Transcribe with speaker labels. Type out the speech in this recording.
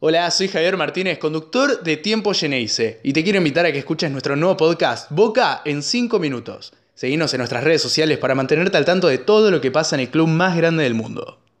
Speaker 1: Hola, soy Javier Martínez, conductor de Tiempo Geneise, y te quiero invitar a que escuches nuestro nuevo podcast, Boca en 5 minutos. Seguinos en nuestras redes sociales para mantenerte al tanto de todo lo que pasa en el club más grande del mundo.